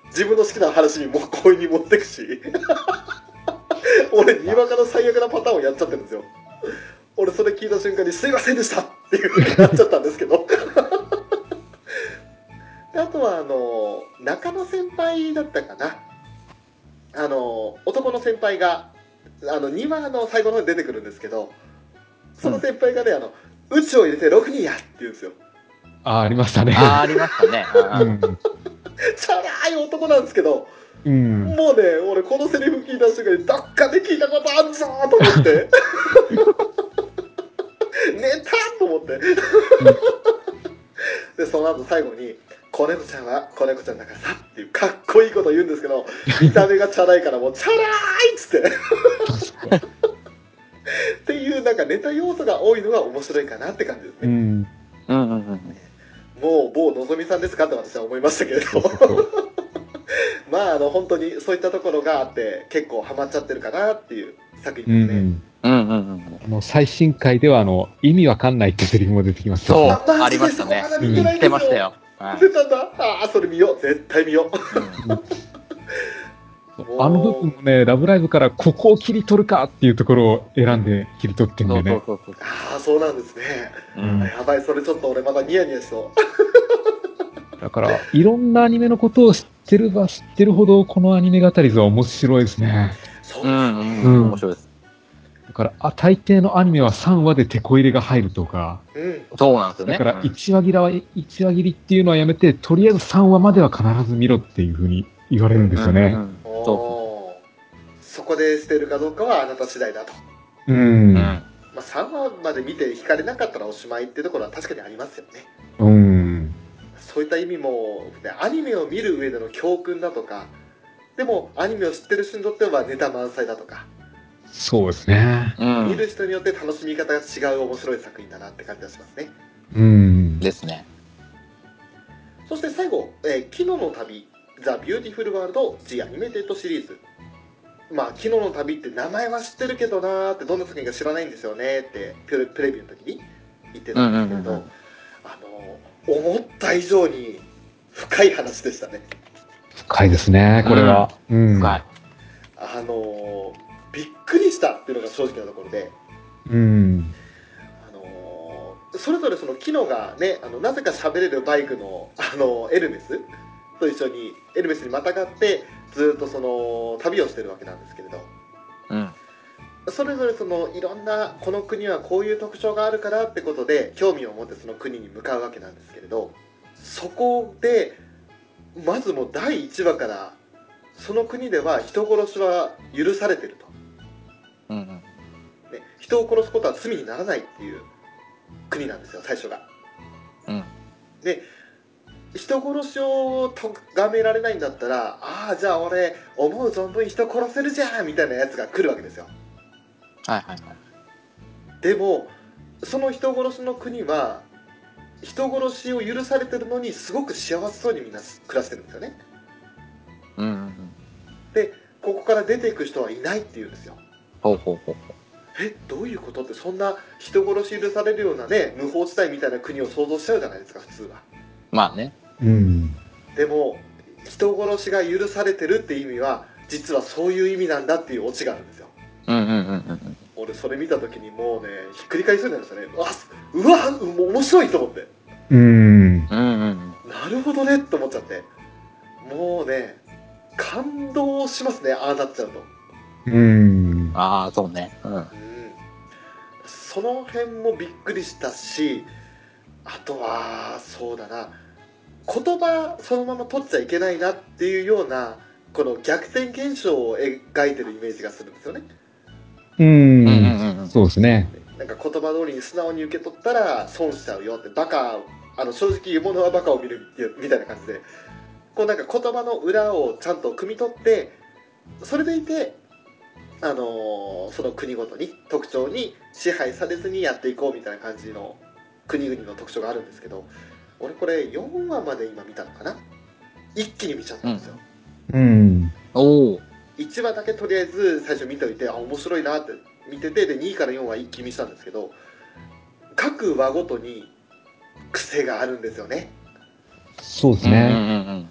自分の好きな話にも強引に持ってくし。俺にわかの最悪なパターンをやっちゃってるんですよ 俺それ聞いた瞬間に「すいませんでした!」っていうふうになっちゃったんですけど であとはあの中野先輩だったかなあの男の先輩があの2話の最後の方に出てくるんですけどその先輩がね、あの宇宙を入れて6人やって言うんですよあ、ありましたね。あーありましたね。うん。チャラい男なんですけどうん。もうね俺このセリフ聞いた瞬間にどっかで聞いたことあんぞーと思って。寝たと思って。でその後最後に「子猫ちゃんは子猫ちゃんだからさ」っていうかっこいいこと言うんですけど見た目がチャラいからもうチャラーいっつって。っていうなんかネタ要素が多いのが面白いかなって感じですね、うん。うんうんうん。もう某のぞみさんですかって私は思いましたけれど まああの本当にそういったところがあって結構ハマっちゃってるかなっていう作う品ですね、ん。うん。うんうん。あの、最新回では、あの、意味わかんないってセリフも出てきました。そう。ありましたね。そこまだ見てないんですよ言ってましたよ。はい。出たんだ。ああそれ見よう。絶対見よう。あの部分もね、ラブライブからここを切り取るかっていうところを選んで切り取ってんそうでね。そうそうそう。ああそうなんですね、うん。やばい。それちょっと俺まだニヤニヤしそう。だから、いろんなアニメのことを知ってるば知ってるほど、このアニメ語り図は面白いですね。そううんうんうん面白いです。だから、あ、大抵のアニメは3話でテこ入れが入るとか、うんそうなんですよね。だからうん1話切りは、1話切りっていうのはやめて、とりあえず3話までは必ず見ろっていうふうに言われるんですよね。うんうそそこで捨てるかどうかはあなた次第だと、うん。う。うん。まあ、3話まで見て惹かれなかったらおしまいっていうところは確かにありますよねうん。そういった意味も、ね、アニメを見る上での教訓だとかでもアニメを知ってる人にとってはネタ満載だとか、そうですね。うん。見る人によって楽しみ方が違う面白い作品だなって感じがしますねうん。ですね。そして最後「えー、キノの旅 the Beautiful World the Animated Series」まあ「キノの旅」って名前は知ってるけどなーってどんな作品か知らないんですよねってプレビューの時に言ってたんですけれど、うんうんうんうんあの思った以上に深い話でしたね深いですね、これは。うん。深い。あのびっくりしたっていうのが正直なところでうん。あのそれぞれその機能がねあのなぜか喋れるバイクのあのエルメスと一緒にエルメスにまたがってずっとその旅をしてるわけなんですけれどうん。それぞれそのいろんなこの国はこういう特徴があるからってことで興味を持ってその国に向かうわけなんですけれどそこでまずもう第1話からその国では人殺しは許されてると、うんうん。ね、人を殺すことは罪にならないっていう国なんですよ最初がうん。人殺しを咎められないんだったらああじゃあ俺思う存分人殺せるじゃんみたいなやつが来るわけですよはいはいはい。でもその人殺しの国は人殺しを許されてるのにすごく幸せそうにみんな暮らしてるんですよねうんうんうん。でここから出ていく人はいないっていうんですよほうほうほうほえどういうことってそんな人殺し許されるようなね無法地帯みたいな国を想像しちゃうじゃないですか普通はう。まあね。うん。でも人殺しが許されてるって意味は実はそういう意味なんだっていうオチがあるんですようんうんうんうんうん。俺それ見た時にもうねひっくり返りそうになりましたねうわすうわもう面白いと思ってうん。うんうんなるほどねって思っちゃってもうね感動しますねああなっちゃうと、うん。ああ、そうね。うん。うん、その辺もびっくりしたしあとはそうだな言葉そのまま取っちゃいけないなっていうようなこの逆転現象を描いてるイメージがするんですよねうん。うんうんうん。そうですね。なんか言葉通りに素直に受け取ったら損しちゃうよってバカあの正直言うものはバカを見るみたいな感じでこうなんか言葉の裏をちゃんと汲み取ってそれでいてあのーその国ごとに特徴に支配されずにやっていこうみたいな感じの国々の特徴があるんですけど俺これ4話まで今見たのかな？一気に見ちゃったんですよ、うん。おお。1話だけとりあえず最初見ておいてあ面白いなって見ててで2位から4話一気見したんですけど各話ごとに癖があるんですよねうんうんそうですね。うん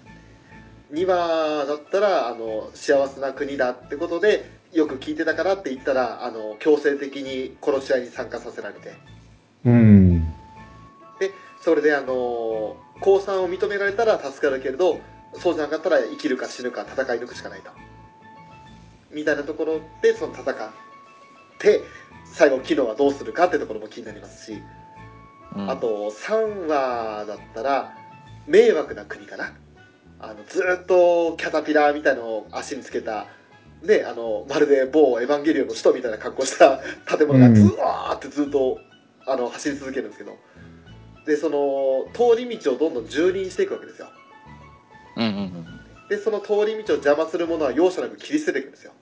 2話だったらあの幸せな国だってことでよく聞いてたからって言ったらあの強制的に殺し合いに参加させられてうん。でそれであの降参を認められたら助かるけれどそうじゃなかったら生きるか死ぬか戦い抜くしかないとみたいなところでその戦って最後機能はどうするかってところも気になりますし、うん。あと3話だったら迷惑な国かな。あのずーっとキャタピラーみたいのを足につけたねあのまるで某エヴァンゲリオンの首都みたいな格好した 建物がずわーってずっとあの走り続けるんですけど。でその通り道をどんどん蹂躙していくわけですよ。うんうんうん。でその通り道を邪魔するものは容赦なく切り捨てていくんですよ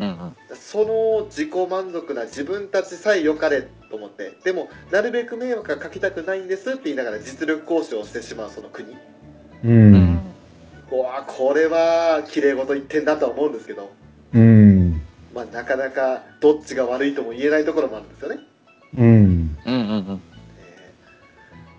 うんうん。その自己満足な自分たちさえ良かれと思ってでもなるべく迷惑はかけたくないんですって言いながら実力行使をしてしまうその国う。うんん。うわこれは綺麗事言ってんだとは思うんですけど、うん。まあ、なかなかどっちが悪いとも言えないところもあるんですよね、うん。うんうんうん。え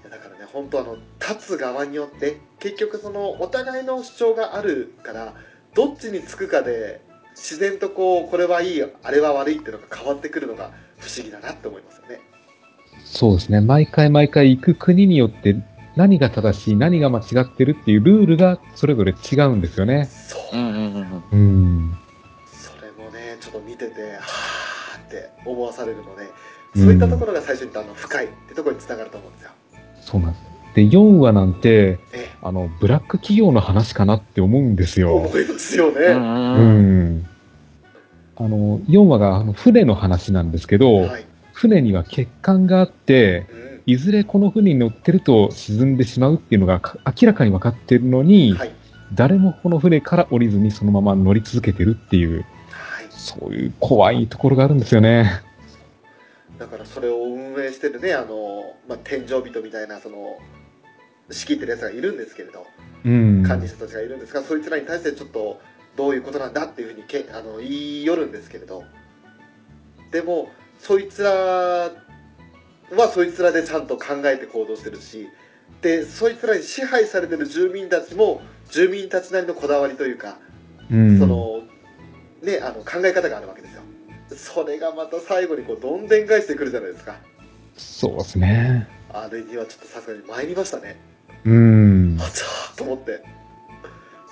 ーいやだからね本当あの立つ側によって結局そのお互いの主張があるからどっちにつくかで自然とこうこれはいいあれは悪いっていうのが変わってくるのが不思議だなって思いますよねそうですね。毎回毎回行く国によって何が正しい、何が間違ってるっていうルールがそれぞれ違うんですよね。そう、うんうんうんうん。うん。それもねちょっと見ててはって思わされるのでそういったところが最初にあの深いってところにつながると思うんですよ。そうなんです。で、4話なんて、えあの、ブラック企業の話かなって思うんですえ、よ。思いますよね。うん。あの、4話があの船の話なんですけど、はい。船には欠陥があって、うんいずれこの船に乗ってると沈んでしまうっていうのがか明らかに分かってるのに、はい。誰もこの船から降りずにそのまま乗り続けてるっていう、はい。そういう怖いところがあるんですよね。だからそれを運営してるね、あの、まあ、天井人みたいな、その、仕切ってるやつがいるんですけれど、うん。管理者たちがいるんですが、そいつらに対してちょっと、どういうことなんだっていうふうにけあの言い寄るんですけれど、でも、そいつらはそいつらでちゃんと考えて行動してるし、で、そいつらに支配されてる住民たちも、住民たちなりのこだわりというか、うん。その、ね、あの考え方があるわけですよ。それがまた最後にこうどんでん返してくるじゃないですか。そうですね。あれにはちょっとさすがに参りましたね。うん。あちゃーと思って。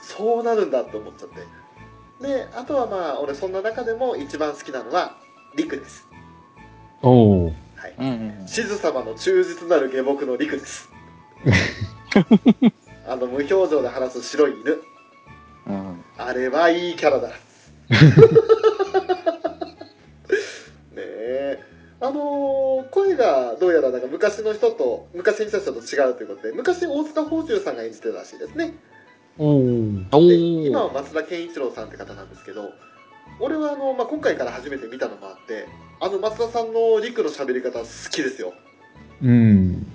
そうなるんだって思っちゃって。で、あとはまあ、俺そんな中でも一番好きなのは、リクです。おー。はい。うんうんシズ様の忠実なる下僕のリクです。あの無表情で話す白い犬。うんあれはいいキャラだ。ねえ。あのー声がどうやらなんか昔の人と、昔にした人と違うということで、昔大塚芳忠さんが演じてたらしいですね。で今はー松田健一郎さんって方なんですけど、俺はあの、まあ、今回から初めて見たのもあって、あの松田さんのリクの喋り方好きですよ。うん。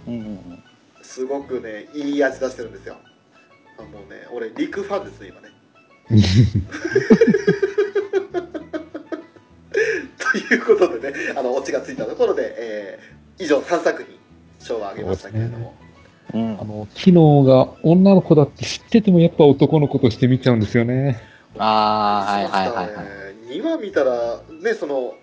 すごくね、いい味出してるんですよ。あもうね、俺、リクファンですね、今ね。ということでね、あの、オチがついたところで、えー以上3作品、賞をあげましたけれども。うんあの、機能が女の子だって知っててもやっぱ男の子として見ちゃうんですよね。ああ、はいはいはいはい。2話見たら、ね、その、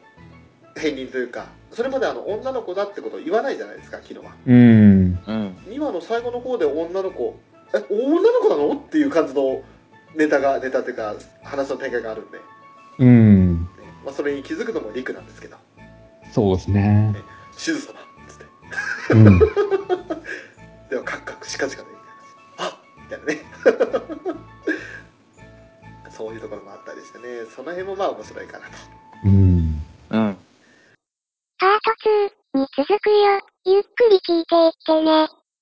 変人というか、それまであの女の子だってことを言わないじゃないですか、昨日は。うん。うん。2話の最後の方で女の子、え、女の子なの？っていう感じのネタが、ネタっていうか、話の展開があるんで、ねうん。まあ、それに気づくのもリクなんですけど、そうですね。シズ様っつって、うん。ではカクカクシカシカでみたいな、あみたいなね。そういうところもあったりしてね、その辺もまあ面白いかなと。うん。うん。パート2に続くよ。ゆっくり聞いていってね。